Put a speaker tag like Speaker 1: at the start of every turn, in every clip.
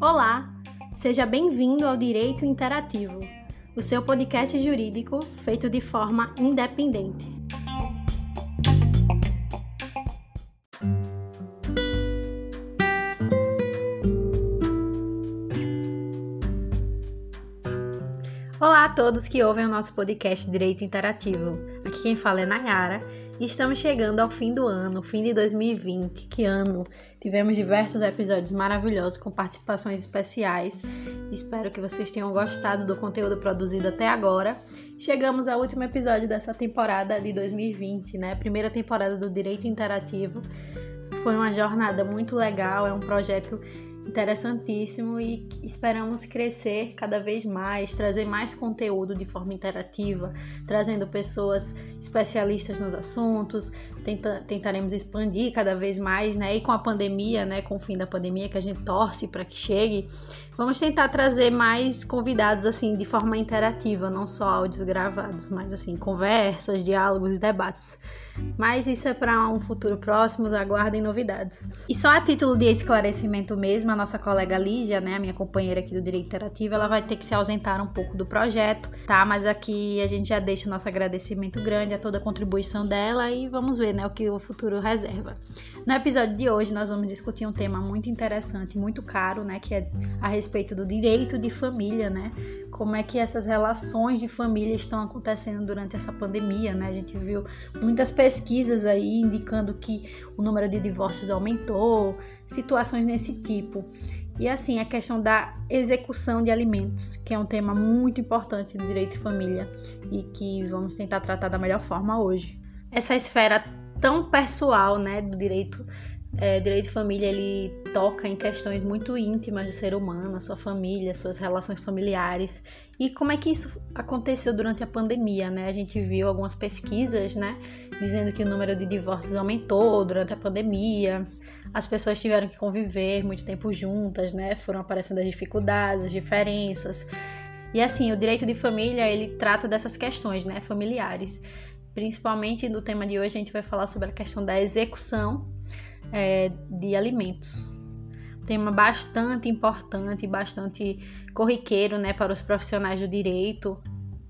Speaker 1: Olá, seja bem-vindo ao Direito Interativo, o seu podcast jurídico feito de forma independente. Olá a todos que ouvem o nosso podcast Direito Interativo. Aqui quem fala é Nayara estamos chegando ao fim do ano, fim de 2020. Que ano! Tivemos diversos episódios maravilhosos com participações especiais. Espero que vocês tenham gostado do conteúdo produzido até agora. Chegamos ao último episódio dessa temporada de 2020, né? Primeira temporada do Direito Interativo. Foi uma jornada muito legal, é um projeto interessantíssimo e esperamos crescer cada vez mais, trazer mais conteúdo de forma interativa, trazendo pessoas especialistas nos assuntos, tenta, tentaremos expandir cada vez mais, né? E com a pandemia, né, com o fim da pandemia que a gente torce para que chegue, vamos tentar trazer mais convidados assim de forma interativa, não só áudios gravados, mas assim conversas, diálogos e debates. Mas isso é para um futuro próximo, aguardem novidades. E só a título de esclarecimento mesmo, nossa colega Lígia, né, a minha companheira aqui do Direito Interativo, ela vai ter que se ausentar um pouco do projeto, tá? Mas aqui a gente já deixa o nosso agradecimento grande a toda a contribuição dela e vamos ver, né, o que o futuro reserva. No episódio de hoje nós vamos discutir um tema muito interessante, muito caro, né, que é a respeito do direito de família, né? Como é que essas relações de família estão acontecendo durante essa pandemia, né? A gente viu muitas pesquisas aí indicando que o número de divórcios aumentou, situações nesse tipo. E assim, a questão da execução de alimentos, que é um tema muito importante do direito de família e que vamos tentar tratar da melhor forma hoje. Essa esfera tão pessoal, né, do direito é, direito de família ele toca em questões muito íntimas do ser humano, sua família, suas relações familiares. E como é que isso aconteceu durante a pandemia, né? A gente viu algumas pesquisas, né, dizendo que o número de divórcios aumentou durante a pandemia. As pessoas tiveram que conviver muito tempo juntas, né? Foram aparecendo as dificuldades, as diferenças. E assim, o direito de família, ele trata dessas questões, né, familiares. Principalmente no tema de hoje a gente vai falar sobre a questão da execução é, de alimentos. Tema bastante importante, bastante corriqueiro né, para os profissionais do direito.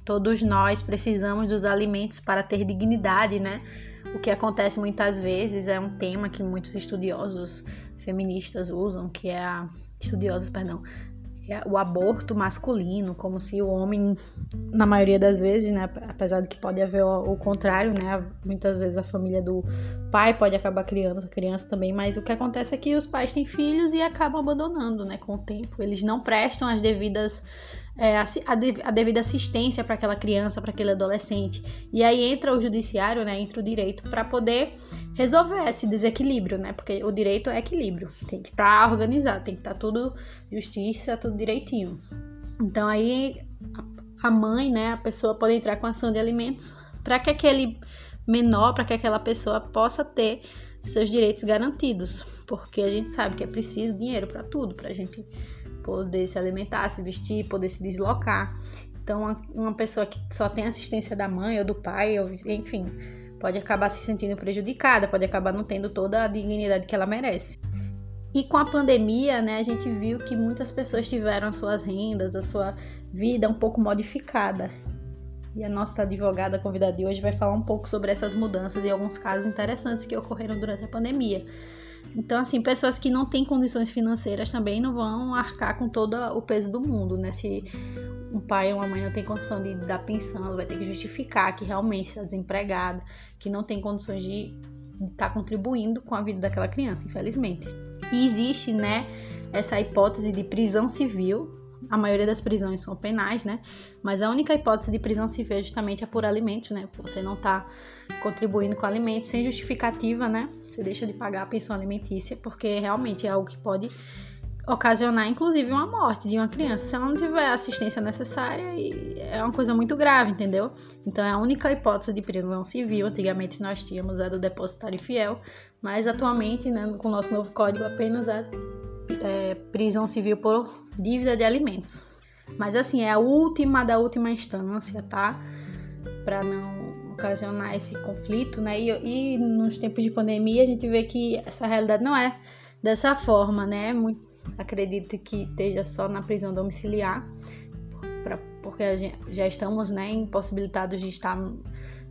Speaker 1: Todos nós precisamos dos alimentos para ter dignidade, né? O que acontece muitas vezes é um tema que muitos estudiosos feministas usam, que é a estudiosos, perdão, o aborto masculino, como se o homem, na maioria das vezes, né, apesar de que pode haver o, o, contrário, né, muitas vezes a família do pai pode acabar criando a criança também, mas o que acontece é que os pais têm filhos e acabam abandonando, né, com o tempo. Eles não prestam as devidas é, a, a, devida assistência para aquela criança, para aquele adolescente. E aí entra o judiciário, né, entra o direito para poder resolver esse desequilíbrio, né? Porque o direito é equilíbrio, tem que estar tá organizado, tem que estar tá tudo justiça, tudo direitinho. Então aí a mãe, né, a pessoa pode entrar com ação de alimentos para que aquele menor, para que aquela pessoa possa ter seus direitos garantidos, porque a gente sabe que é preciso dinheiro para tudo, para a gente poder se alimentar, se vestir, poder se deslocar. Então, uma pessoa que só tem assistência da mãe ou do pai, ou, enfim, pode acabar se sentindo prejudicada, pode acabar não tendo toda a dignidade que ela merece. E com a pandemia, né, a gente viu que muitas pessoas tiveram as suas rendas, a sua vida um pouco modificada. E a nossa advogada convidada de hoje vai falar um pouco sobre essas mudanças e alguns casos interessantes que ocorreram durante a pandemia. Então, assim, pessoas que não têm condições financeiras também não vão arcar com todo o peso do mundo, né? Se um pai ou uma mãe não tem condição de dar pensão, ela vai ter que justificar que realmente está desempregada, que não tem condições de estar tá contribuindo com a vida daquela criança, infelizmente. E existe, né, essa hipótese de prisão civil a maioria das prisões são penais, né? Mas a única hipótese de prisão civil é justamente a por alimentos, né? Você não está contribuindo com alimentos sem justificativa, né? Você deixa de pagar a pensão alimentícia, porque realmente é algo que pode ocasionar, inclusive, uma morte de uma criança. Se ela não tiver a assistência necessária, é uma coisa muito grave, entendeu? Então, é a única hipótese de prisão civil. Antigamente nós tínhamos a do depositário fiel, mas atualmente, né, com o nosso novo código, apenas a é, prisão civil por dívida de alimentos. Mas assim, é a última da última instância, tá? Para não ocasionar esse conflito, né? E, e, nos tempos de pandemia a gente vê que essa realidade não é dessa forma, né? Muito, acredito que esteja só na prisão domiciliar, pra, porque gente, já estamos, né, impossibilitados de estar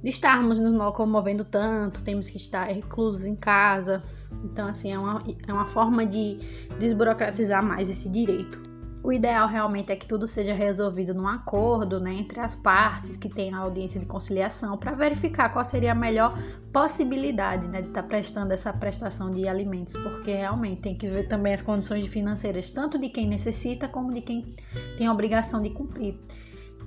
Speaker 1: de estarmos nos locomovendo tanto, temos que estar reclusos em casa. Então, assim, é uma, é uma forma de desburocratizar mais esse direito. O ideal realmente é que tudo seja resolvido num acordo né, entre as partes que têm a audiência de conciliação para verificar qual seria a melhor possibilidade né, de estar tá prestando essa prestação de alimentos, porque realmente tem que ver também as condições financeiras, tanto de quem necessita como de quem tem a obrigação de cumprir.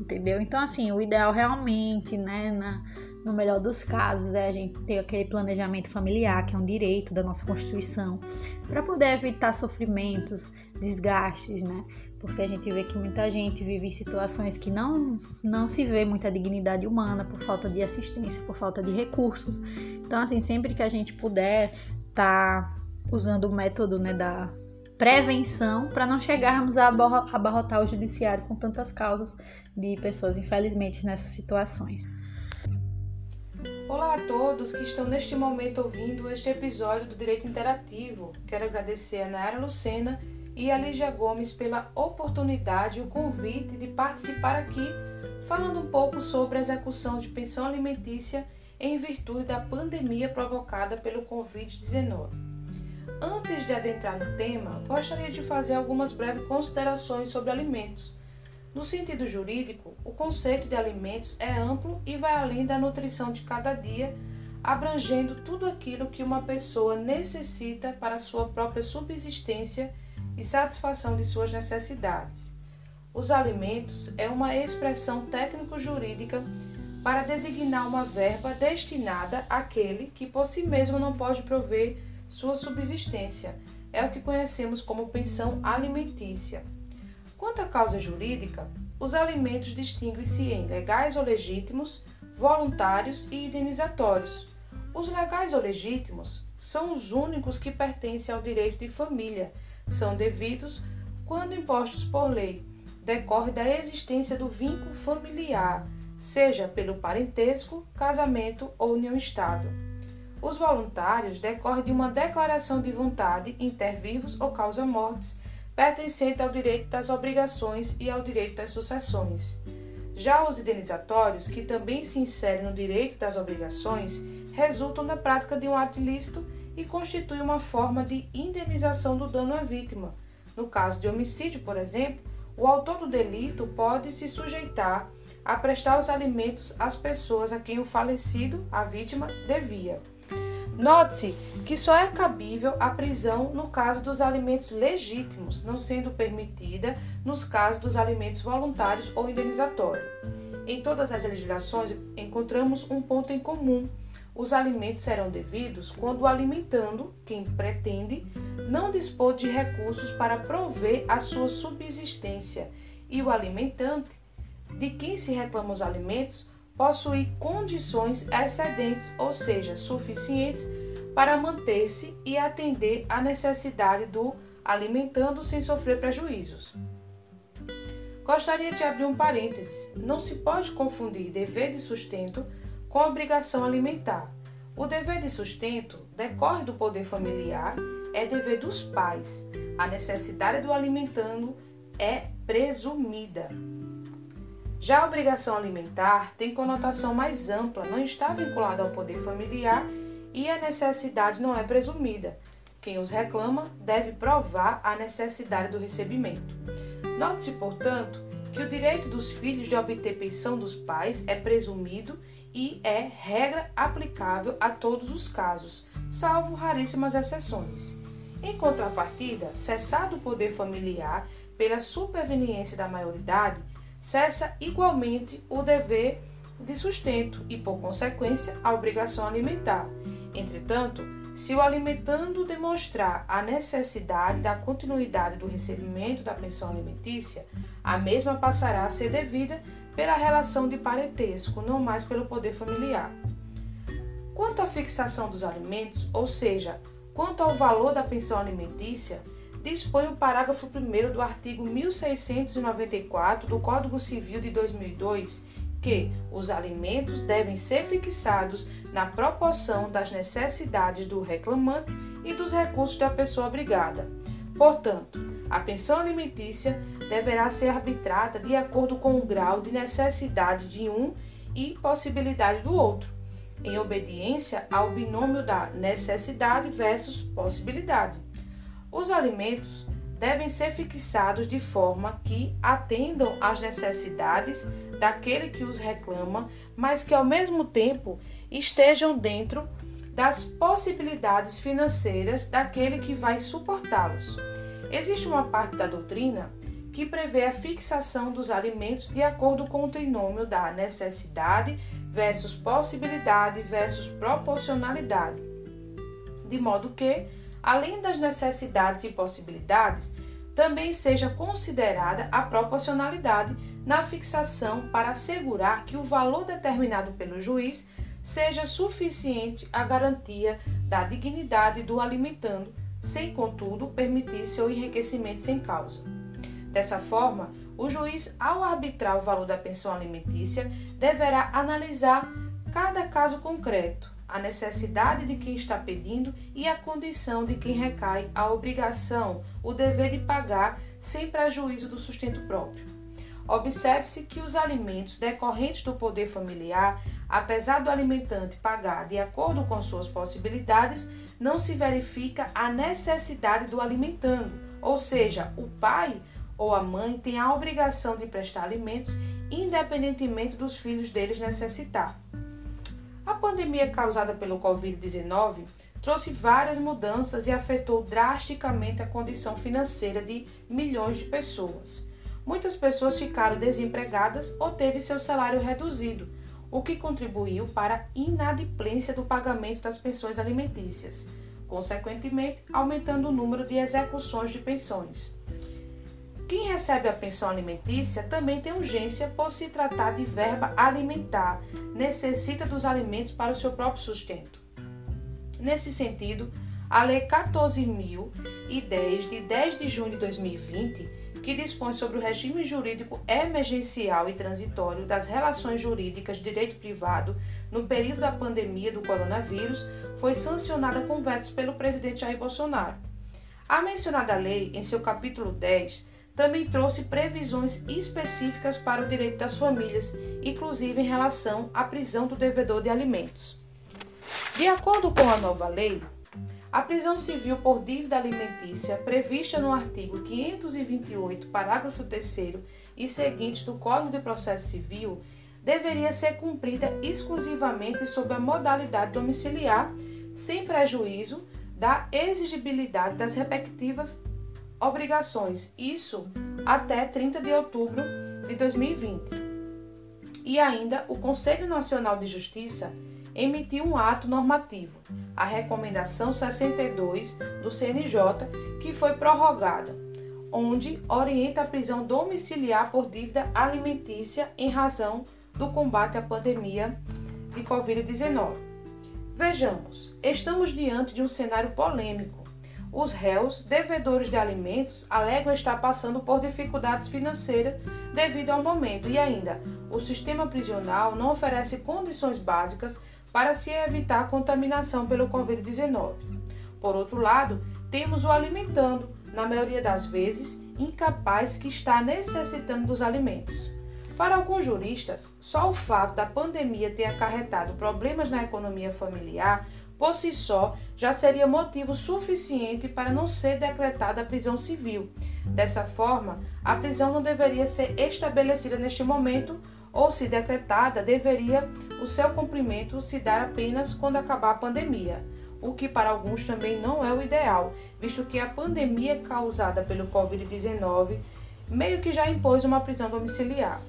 Speaker 1: Entendeu? Então, assim, o ideal realmente, né, na, no melhor dos casos, é a gente ter aquele planejamento familiar, que é um direito da nossa Constituição, para poder evitar sofrimentos, desgastes, né? Porque a gente vê que muita gente vive em situações que não, não se vê muita dignidade humana por falta de assistência, por falta de recursos. Então, assim, sempre que a gente puder tá usando o método né, da prevenção para não chegarmos a abarrotar o judiciário com tantas causas de pessoas, infelizmente, nessas situações.
Speaker 2: Olá a todos que estão neste momento ouvindo este episódio do Direito Interativo. Quero agradecer a Nayara Lucena e a Lígia Gomes pela oportunidade e o convite de participar aqui falando um pouco sobre a execução de pensão alimentícia em virtude da pandemia provocada pelo Covid-19. Antes de adentrar no tema, gostaria de fazer algumas breves considerações sobre alimentos no sentido jurídico, o conceito de alimentos é amplo e vai além da nutrição de cada dia, abrangendo tudo aquilo que uma pessoa necessita para sua própria subsistência e satisfação de suas necessidades. Os alimentos é uma expressão técnico-jurídica para designar uma verba destinada àquele que por si mesmo não pode prover sua subsistência. É o que conhecemos como pensão alimentícia. Quanto à causa jurídica, os alimentos distinguem-se em legais ou legítimos, voluntários e indenizatórios. Os legais ou legítimos são os únicos que pertencem ao direito de família, são devidos quando impostos por lei, decorre da existência do vínculo familiar, seja pelo parentesco, casamento ou união estável. Os voluntários decorrem de uma declaração de vontade inter vivos ou causa-mortes pertencente ao direito das obrigações e ao direito das sucessões. Já os indenizatórios, que também se inserem no direito das obrigações, resultam da prática de um ato ilícito e constituem uma forma de indenização do dano à vítima. No caso de homicídio, por exemplo, o autor do delito pode se sujeitar a prestar os alimentos às pessoas a quem o falecido, a vítima, devia. Note-se que só é cabível a prisão no caso dos alimentos legítimos, não sendo permitida nos casos dos alimentos voluntários ou indenizatórios. Em todas as legislações encontramos um ponto em comum. Os alimentos serão devidos quando o alimentando, quem pretende, não dispor de recursos para prover a sua subsistência, e o alimentante, de quem se reclamam os alimentos, possuir condições excedentes, ou seja, suficientes para manter-se e atender à necessidade do alimentando sem sofrer prejuízos. Gostaria de abrir um parênteses. Não se pode confundir dever de sustento com obrigação alimentar. O dever de sustento decorre do poder familiar, é dever dos pais. A necessidade do alimentando é presumida. Já a obrigação alimentar tem conotação mais ampla, não está vinculada ao poder familiar e a necessidade não é presumida. Quem os reclama deve provar a necessidade do recebimento. Note-se, portanto, que o direito dos filhos de obter pensão dos pais é presumido e é regra aplicável a todos os casos, salvo raríssimas exceções. Em contrapartida, cessado o poder familiar pela superveniência da maioridade, cessa igualmente o dever de sustento e, por consequência, a obrigação alimentar. Entretanto, se o alimentando demonstrar a necessidade da continuidade do recebimento da pensão alimentícia, a mesma passará a ser devida pela relação de parentesco, não mais pelo poder familiar. Quanto à fixação dos alimentos, ou seja, quanto ao valor da pensão alimentícia, dispõe o parágrafo 1 do artigo 1694 do Código Civil de 2002 que os alimentos devem ser fixados na proporção das necessidades do reclamante e dos recursos da pessoa obrigada. Portanto, a pensão alimentícia deverá ser arbitrada de acordo com o grau de necessidade de um e possibilidade do outro, em obediência ao binômio da necessidade versus possibilidade. Os alimentos devem ser fixados de forma que atendam às necessidades daquele que os reclama, mas que ao mesmo tempo estejam dentro das possibilidades financeiras daquele que vai suportá-los. Existe uma parte da doutrina que prevê a fixação dos alimentos de acordo com o trinômio da necessidade versus possibilidade versus proporcionalidade, de modo que, além das necessidades e possibilidades, também seja considerada a proporcionalidade na fixação para assegurar que o valor determinado pelo juiz seja suficiente à garantia da dignidade do alimentando, sem, contudo, permitir seu enriquecimento sem causa. Dessa forma, o juiz, ao arbitrar o valor da pensão alimentícia, deverá analisar cada caso concreto, a necessidade de quem está pedindo e a condição de quem recai a obrigação, o dever de pagar, sem prejuízo do sustento próprio. Observe-se que os alimentos decorrentes do poder familiar, apesar do alimentante pagar de acordo com suas possibilidades, não se verifica a necessidade do alimentando, ou seja, o pai ou a mãe tem a obrigação de prestar alimentos independentemente dos filhos deles necessitar. A pandemia causada pelo Covid-19 trouxe várias mudanças e afetou drasticamente a condição financeira de milhões de pessoas. Muitas pessoas ficaram desempregadas ou teve seu salário reduzido, o que contribuiu para a inadimplência do pagamento das pensões alimentícias, consequentemente aumentando o número de execuções de pensões. Quem recebe a pensão alimentícia também tem urgência por se tratar de verba alimentar, necessita dos alimentos para o seu próprio sustento. Nesse sentido, a Lei 14.010, de 10 de junho de 2020, que dispõe sobre o regime jurídico emergencial e transitório das relações jurídicas de direito privado no período da pandemia do coronavírus, foi sancionada com vetos pelo presidente Jair Bolsonaro. A mencionada lei, em seu capítulo 10, também trouxe previsões específicas para o direito das famílias, inclusive em relação à prisão do devedor de alimentos. De acordo com a nova lei, a prisão civil por dívida alimentícia, prevista no artigo 528, parágrafo 3 e seguintes do Código de Processo Civil, deveria ser cumprida exclusivamente sob a modalidade domiciliar, sem prejuízo da exigibilidade das respectivas obrigações, isso até 30 de outubro de 2020. E ainda o Conselho Nacional de Justiça emitiu um ato normativo, a Recomendação 62 do CNJ, que foi prorrogada, onde orienta a prisão domiciliar por dívida alimentícia em razão do combate à pandemia de Covid-19. Vejamos, estamos diante de um cenário polêmico os réus, devedores de alimentos, alegam estar passando por dificuldades financeiras devido ao momento e ainda o sistema prisional não oferece condições básicas para se evitar contaminação pelo Covid-19. Por outro lado, temos o alimentando, na maioria das vezes, incapaz que está necessitando dos alimentos. Para alguns juristas, só o fato da pandemia ter acarretado problemas na economia familiar por si só, já seria motivo suficiente para não ser decretada a prisão civil. Dessa forma, a prisão não deveria ser estabelecida neste momento, ou, se decretada, deveria o seu cumprimento se dar apenas quando acabar a pandemia, o que para alguns também não é o ideal, visto que a pandemia causada pelo Covid-19 meio que já impôs uma prisão domiciliar.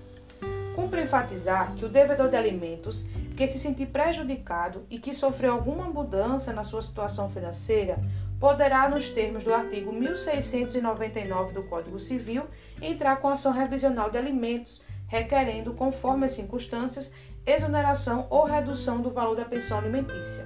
Speaker 2: Cumpre enfatizar que o devedor de alimentos que se sentir prejudicado e que sofreu alguma mudança na sua situação financeira poderá, nos termos do artigo 1699 do Código Civil, entrar com ação revisional de alimentos, requerendo, conforme as circunstâncias, exoneração ou redução do valor da pensão alimentícia.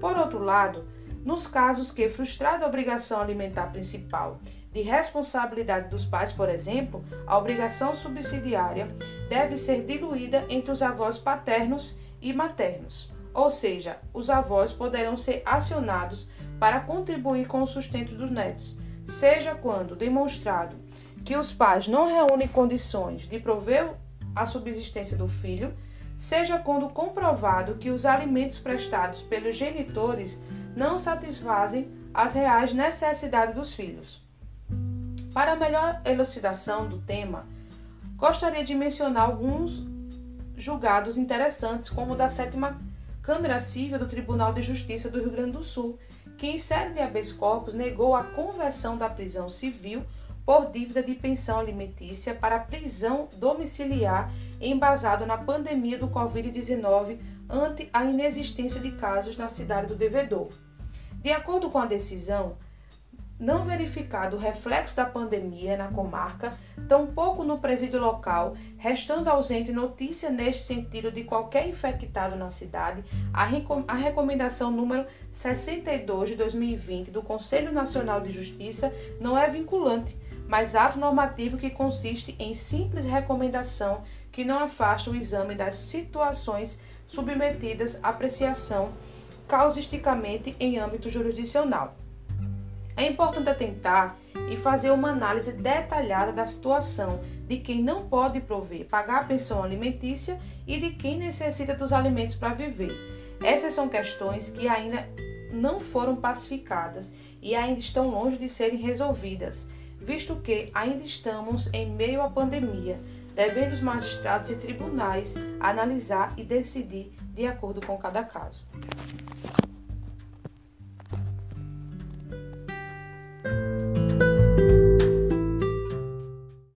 Speaker 2: Por outro lado, nos casos que, frustrada a obrigação alimentar principal, de responsabilidade dos pais, por exemplo, a obrigação subsidiária deve ser diluída entre os avós paternos e maternos. Ou seja, os avós poderão ser acionados para contribuir com o sustento dos netos, seja quando demonstrado que os pais não reúnem condições de prover a subsistência do filho, seja quando comprovado que os alimentos prestados pelos genitores não satisfazem as reais necessidades dos filhos. Para melhor elucidação do tema, gostaria de mencionar alguns julgados interessantes, como o da sétima Câmara Civil do Tribunal de Justiça do Rio Grande do Sul, que em série de habeas corpus negou a conversão da prisão civil por dívida de pensão alimentícia para prisão domiciliar embasado na pandemia do Covid-19 ante a inexistência de casos na cidade do devedor. De acordo com a decisão, não verificado o reflexo da pandemia na comarca, tampouco no presídio local, restando ausente notícia neste sentido de qualquer infectado na cidade, a, recomendação número 62 de 2020 do Conselho Nacional de Justiça não é vinculante, mas ato normativo que consiste em simples recomendação que não afasta o exame das situações submetidas à apreciação causisticamente em âmbito jurisdicional. É importante atentar e fazer uma análise detalhada da situação de quem não pode prover, pagar a pensão alimentícia e de quem necessita dos alimentos para viver. Essas são questões que ainda não foram pacificadas e ainda estão longe de serem resolvidas, visto que ainda estamos em meio à pandemia, devendo os magistrados e tribunais analisar e decidir de acordo com cada caso.